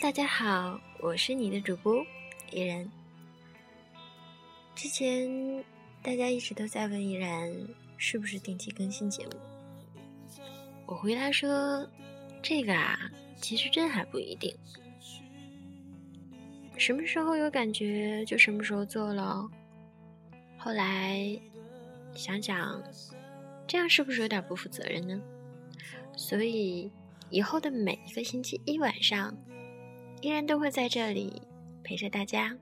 大家好，我是你的主播依然。之前大家一直都在问依然是不是定期更新节目，我回答说这个啊，其实真还不一定，什么时候有感觉就什么时候做了。后来想想，这样是不是有点不负责任呢？所以以后的每一个星期一晚上，依然都会在这里陪着大家，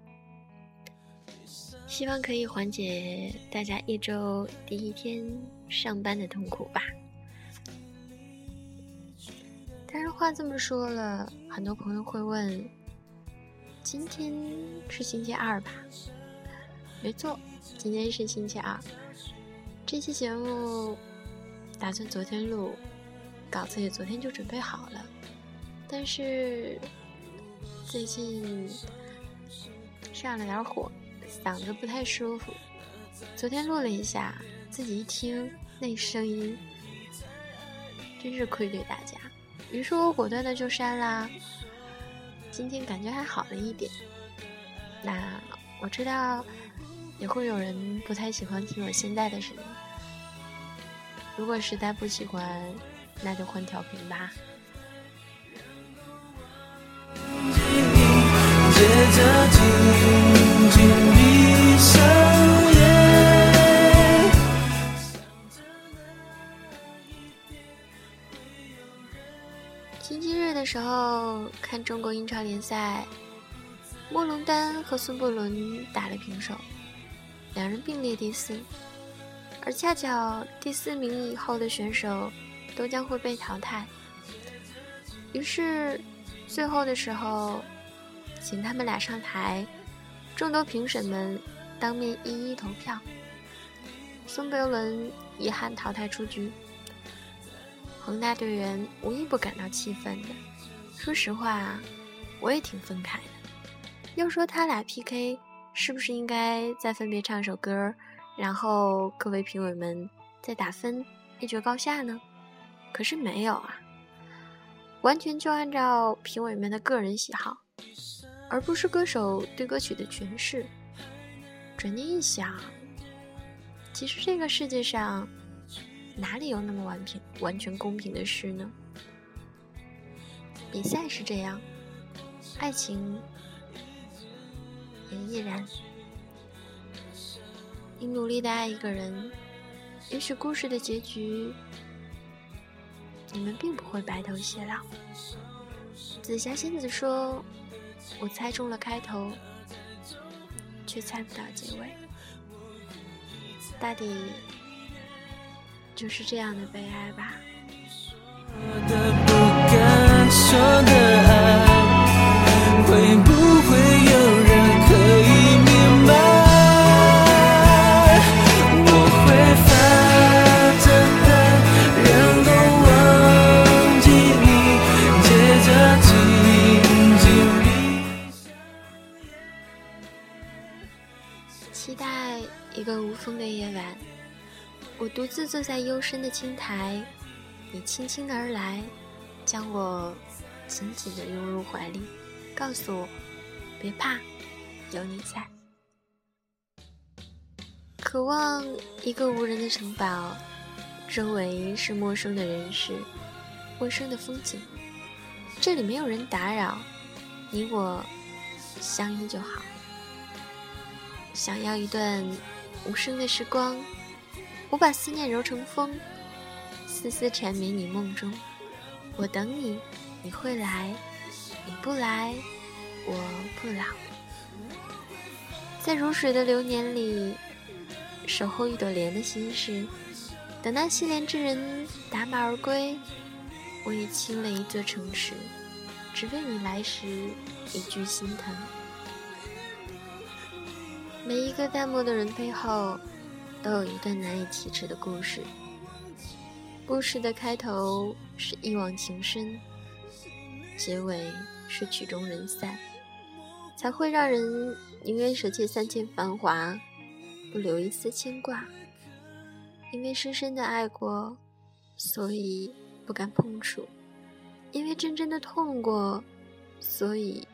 希望可以缓解大家一周第一天上班的痛苦吧。但是话这么说了，很多朋友会问：今天是星期二吧？没错。今天是星期二，这期节目打算昨天录，稿子也昨天就准备好了，但是最近上了点火，嗓子不太舒服。昨天录了一下，自己一听那声音，真是愧对大家。于是我果断的就删啦。今天感觉还好了一点。那我知道。也会有人不太喜欢听我现在的声音。如果实在不喜欢，那就换调频吧。星期日的时候看中国英超联赛，莫龙丹和孙伯伦打了平手。两人并列第四，而恰巧第四名以后的选手都将会被淘汰。于是，最后的时候，请他们俩上台，众多评审们当面一一投票。孙伯伦遗憾淘汰出局，恒大队员无一不感到气愤的。说实话，我也挺愤慨的。要说他俩 PK。是不是应该再分别唱首歌，然后各位评委们再打分，一决高下呢？可是没有啊，完全就按照评委们的个人喜好，而不是歌手对歌曲的诠释。转念一想，其实这个世界上哪里有那么完平、完全公平的事呢？比赛是这样，爱情。也依然，你努力的爱一个人，也许故事的结局，你们并不会白头偕老。紫霞仙子说：“我猜中了开头，却猜不到结尾。”大抵就是这样的悲哀吧。我独自坐在幽深的青苔，你轻轻而来，将我紧紧的拥入怀里，告诉我别怕，有你在。渴望一个无人的城堡，周围是陌生的人事，陌生的风景，这里没有人打扰，你我相依就好。想要一段。无声的时光，我把思念揉成风，丝丝缠绵你梦中。我等你，你会来；你不来，我不老。在如水的流年里，守候一朵莲的心事。等那惜莲之人打马而归，我已倾了一座城池，只为你来时一句心疼。每一个淡漠的人背后，都有一段难以启齿的故事。故事的开头是一往情深，结尾是曲终人散，才会让人宁愿舍弃三千繁华，不留一丝牵挂。因为深深的爱过，所以不敢碰触；因为真正的痛过，所以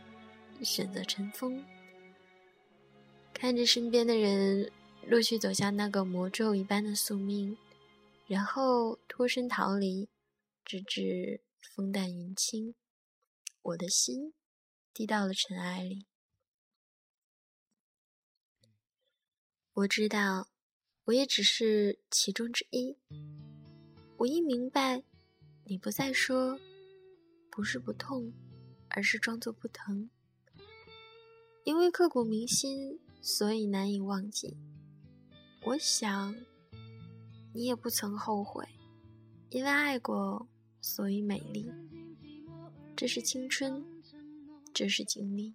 选择尘封。看着身边的人陆续走向那个魔咒一般的宿命，然后脱身逃离，直至风淡云轻，我的心低到了尘埃里。我知道，我也只是其中之一。我一明白，你不再说，不是不痛，而是装作不疼，因为刻骨铭心。所以难以忘记。我想，你也不曾后悔，因为爱过，所以美丽。这是青春，这是经历。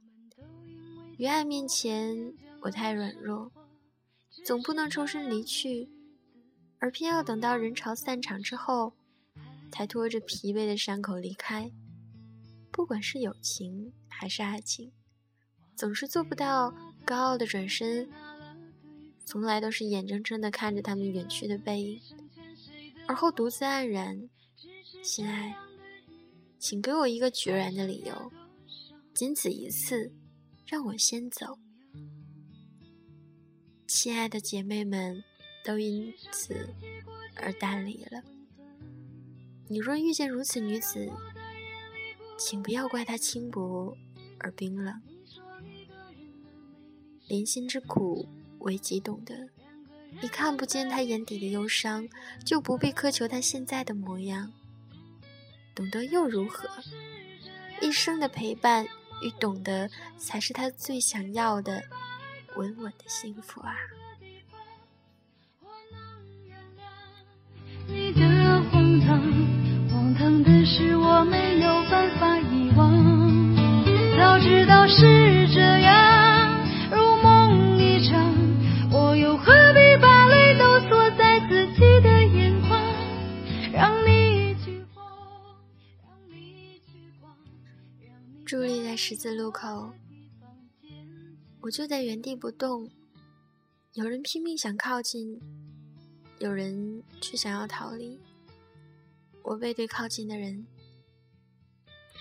于爱面前，我太软弱，总不能抽身离去，而偏要等到人潮散场之后，才拖着疲惫的伤口离开。不管是友情还是爱情，总是做不到。高傲的转身，从来都是眼睁睁的看着他们远去的背影，而后独自黯然。亲爱，请给我一个决然的理由，仅此一次，让我先走。亲爱的姐妹们，都因此而淡离了。你若遇见如此女子，请不要怪她轻薄而冰冷。怜心之苦，唯己懂得。你看不见他眼底的忧伤，就不必苛求他现在的模样。懂得又如何？一生的陪伴与懂得，才是他最想要的稳稳的幸福啊！十字路口，我就在原地不动。有人拼命想靠近，有人却想要逃离。我背对靠近的人，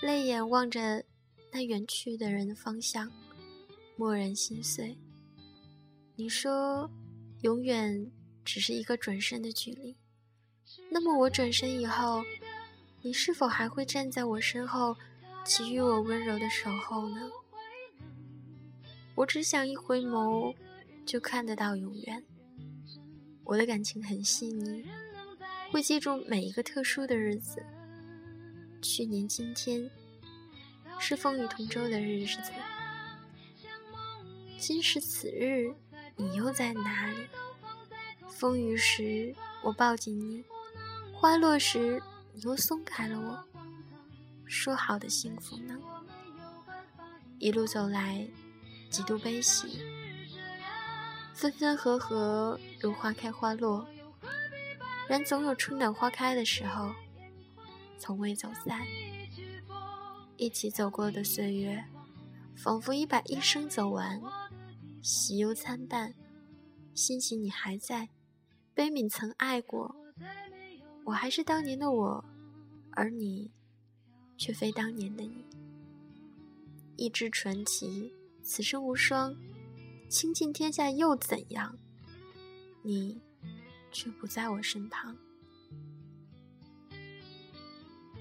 泪眼望着那远去的人的方向，默然心碎。你说，永远只是一个转身的距离。那么我转身以后，你是否还会站在我身后？给予我温柔的守候呢？我只想一回眸，就看得到永远。我的感情很细腻，会记住每一个特殊的日子。去年今天，是风雨同舟的日子。今时此日，你又在哪里？风雨时，我抱紧你；花落时，你又松开了我。说好的幸福呢？一路走来，几度悲喜，分分合合如花开花落，然总有春暖花开的时候，从未走散。一起走过的岁月，仿佛已把一生走完，喜忧参半，欣喜你还在，悲悯曾爱过，我还是当年的我，而你。却非当年的你，一支传奇，此生无双，倾尽天下又怎样？你却不在我身旁。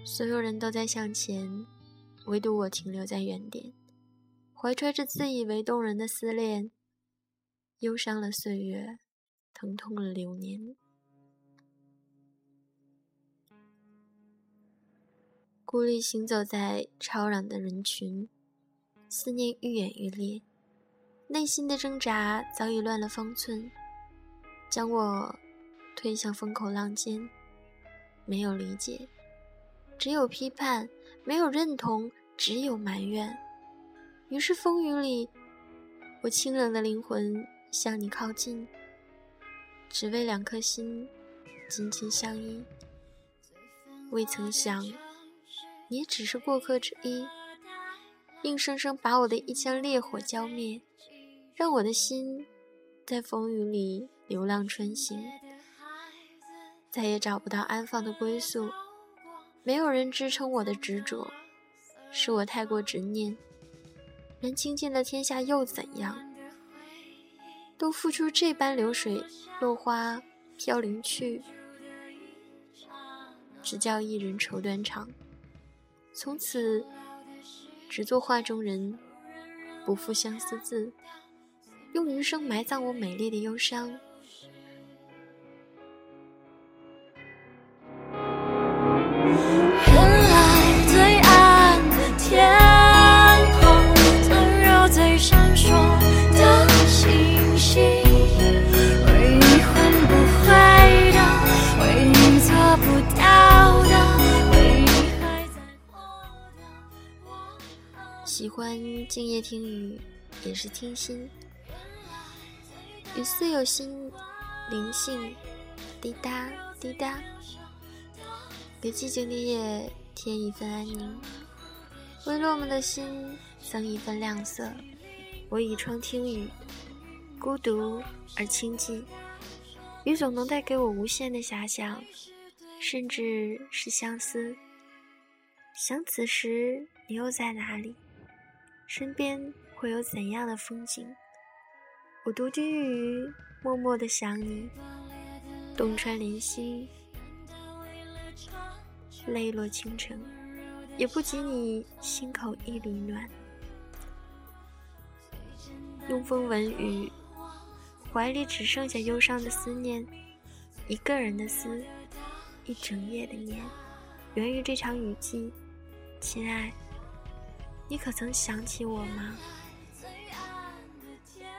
所有人都在向前，唯独我停留在原点，怀揣着自以为动人的思念，忧伤了岁月，疼痛了流年。孤立行走在吵嚷的人群，思念愈演愈烈，内心的挣扎早已乱了方寸，将我推向风口浪尖。没有理解，只有批判；没有认同，只有埋怨。于是风雨里，我清冷的灵魂向你靠近，只为两颗心紧紧相依。未曾想。你只是过客之一，硬生生把我的一腔烈火浇灭，让我的心在风雨里流浪穿行，再也找不到安放的归宿。没有人支撑我的执着，是我太过执念。人倾尽了天下又怎样？都付出这般流水落花飘零去，只叫一人愁断肠。从此只做画中人，不负相思字，用余生埋葬我美丽的忧伤。欢静夜听雨，也是听心。雨似有心灵性，滴答滴答，给寂静的夜添一份安宁，为落寞的心增一份亮色。我倚窗听雨，孤独而清寂。雨总能带给我无限的遐想，甚至是相思。想此时你又在哪里？身边会有怎样的风景？我独居于默默的想你，东川连心，泪落倾城，也不及你心口一缕暖。拥风闻雨，怀里只剩下忧伤的思念，一个人的思，一整夜的念，源于这场雨季，亲爱。你可曾想起我吗？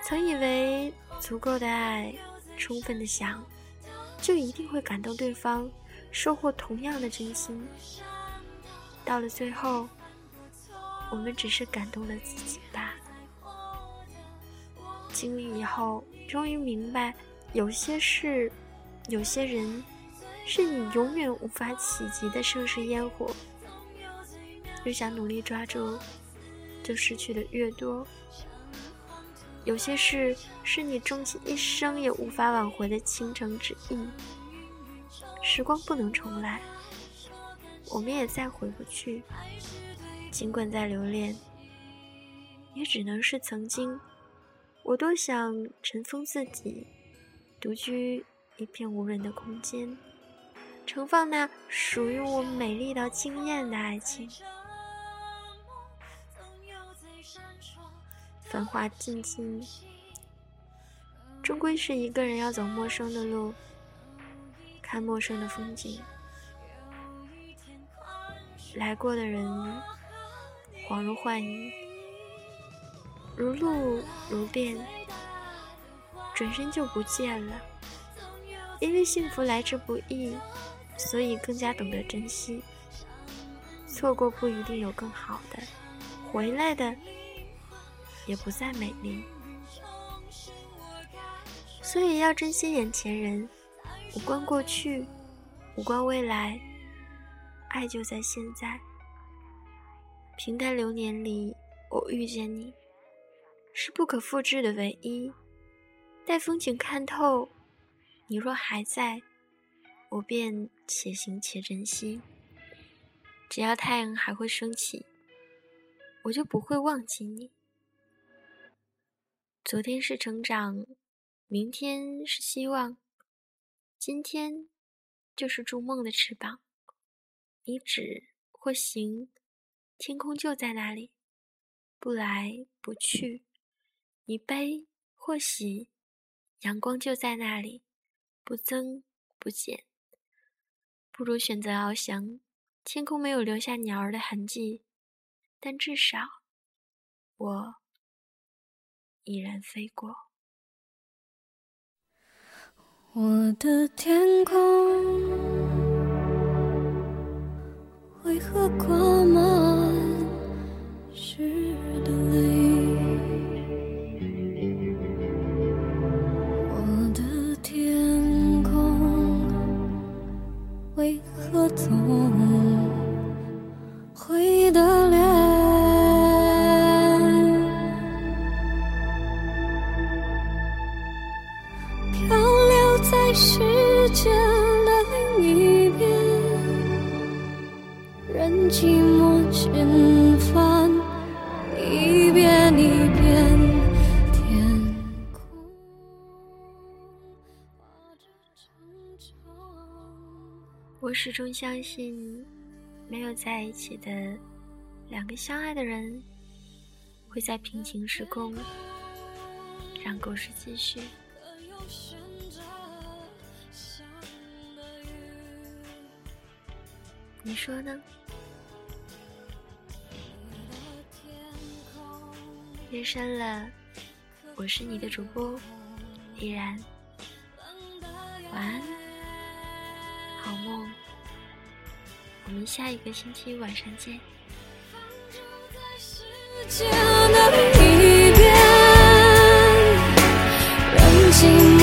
曾以为足够的爱，充分的想，就一定会感动对方，收获同样的真心。到了最后，我们只是感动了自己罢了。经历以后，终于明白，有些事，有些人，是你永远无法企及的盛世烟火。又想努力抓住。就失去的越多。有些事是你终其一生也无法挽回的倾城之意。时光不能重来，我们也再回不去。尽管再留恋，也只能是曾经。我多想尘封自己，独居一片无人的空间，盛放那属于我美丽到惊艳的爱情。繁华尽尽，终归是一个人要走陌生的路，看陌生的风景。来过的人，恍如幻影，如露如电，转身就不见了。因为幸福来之不易，所以更加懂得珍惜。错过不一定有更好的，回来的。也不再美丽，所以要珍惜眼前人，无关过去，无关未来，爱就在现在。平淡流年里，我遇见你，是不可复制的唯一。待风景看透，你若还在，我便且行且珍惜。只要太阳还会升起，我就不会忘记你。昨天是成长，明天是希望，今天就是筑梦的翅膀。你指或行，天空就在那里，不来不去；你悲或喜，阳光就在那里，不增不减。不如选择翱翔，天空没有留下鸟儿的痕迹，但至少我。已然飞过。我的天空为何挂满我始终相信，没有在一起的两个相爱的人，会在平行时空让故事继续。你说呢？夜深了，我是你的主播依然，晚安，们下一个星期晚上见。世界的另一边，让寂寞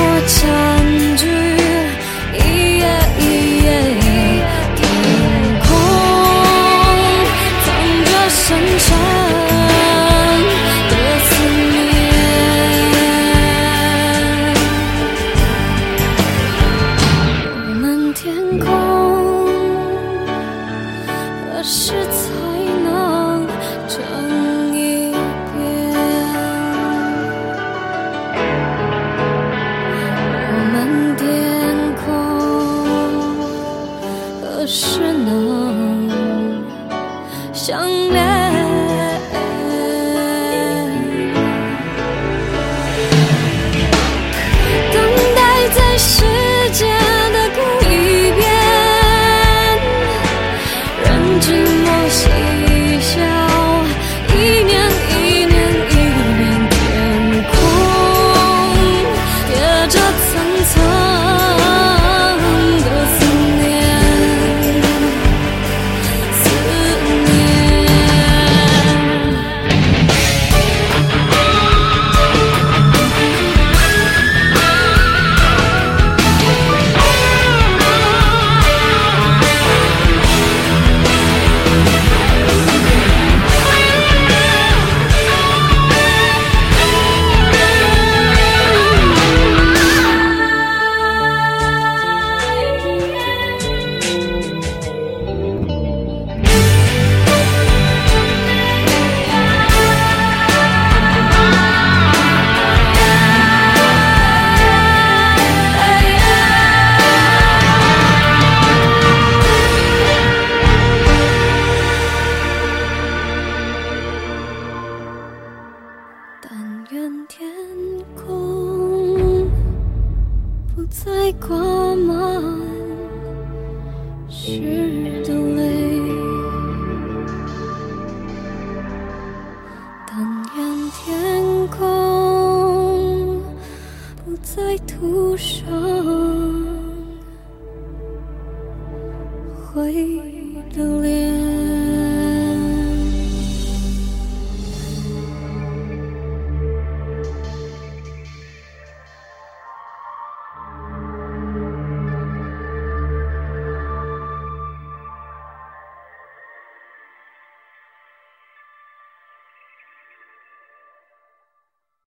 手。